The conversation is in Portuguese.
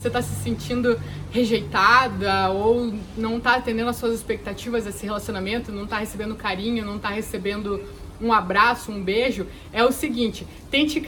você está se sentindo rejeitada ou não está atendendo às suas expectativas desse relacionamento, não está recebendo carinho, não está recebendo um abraço, um beijo, é o seguinte: tente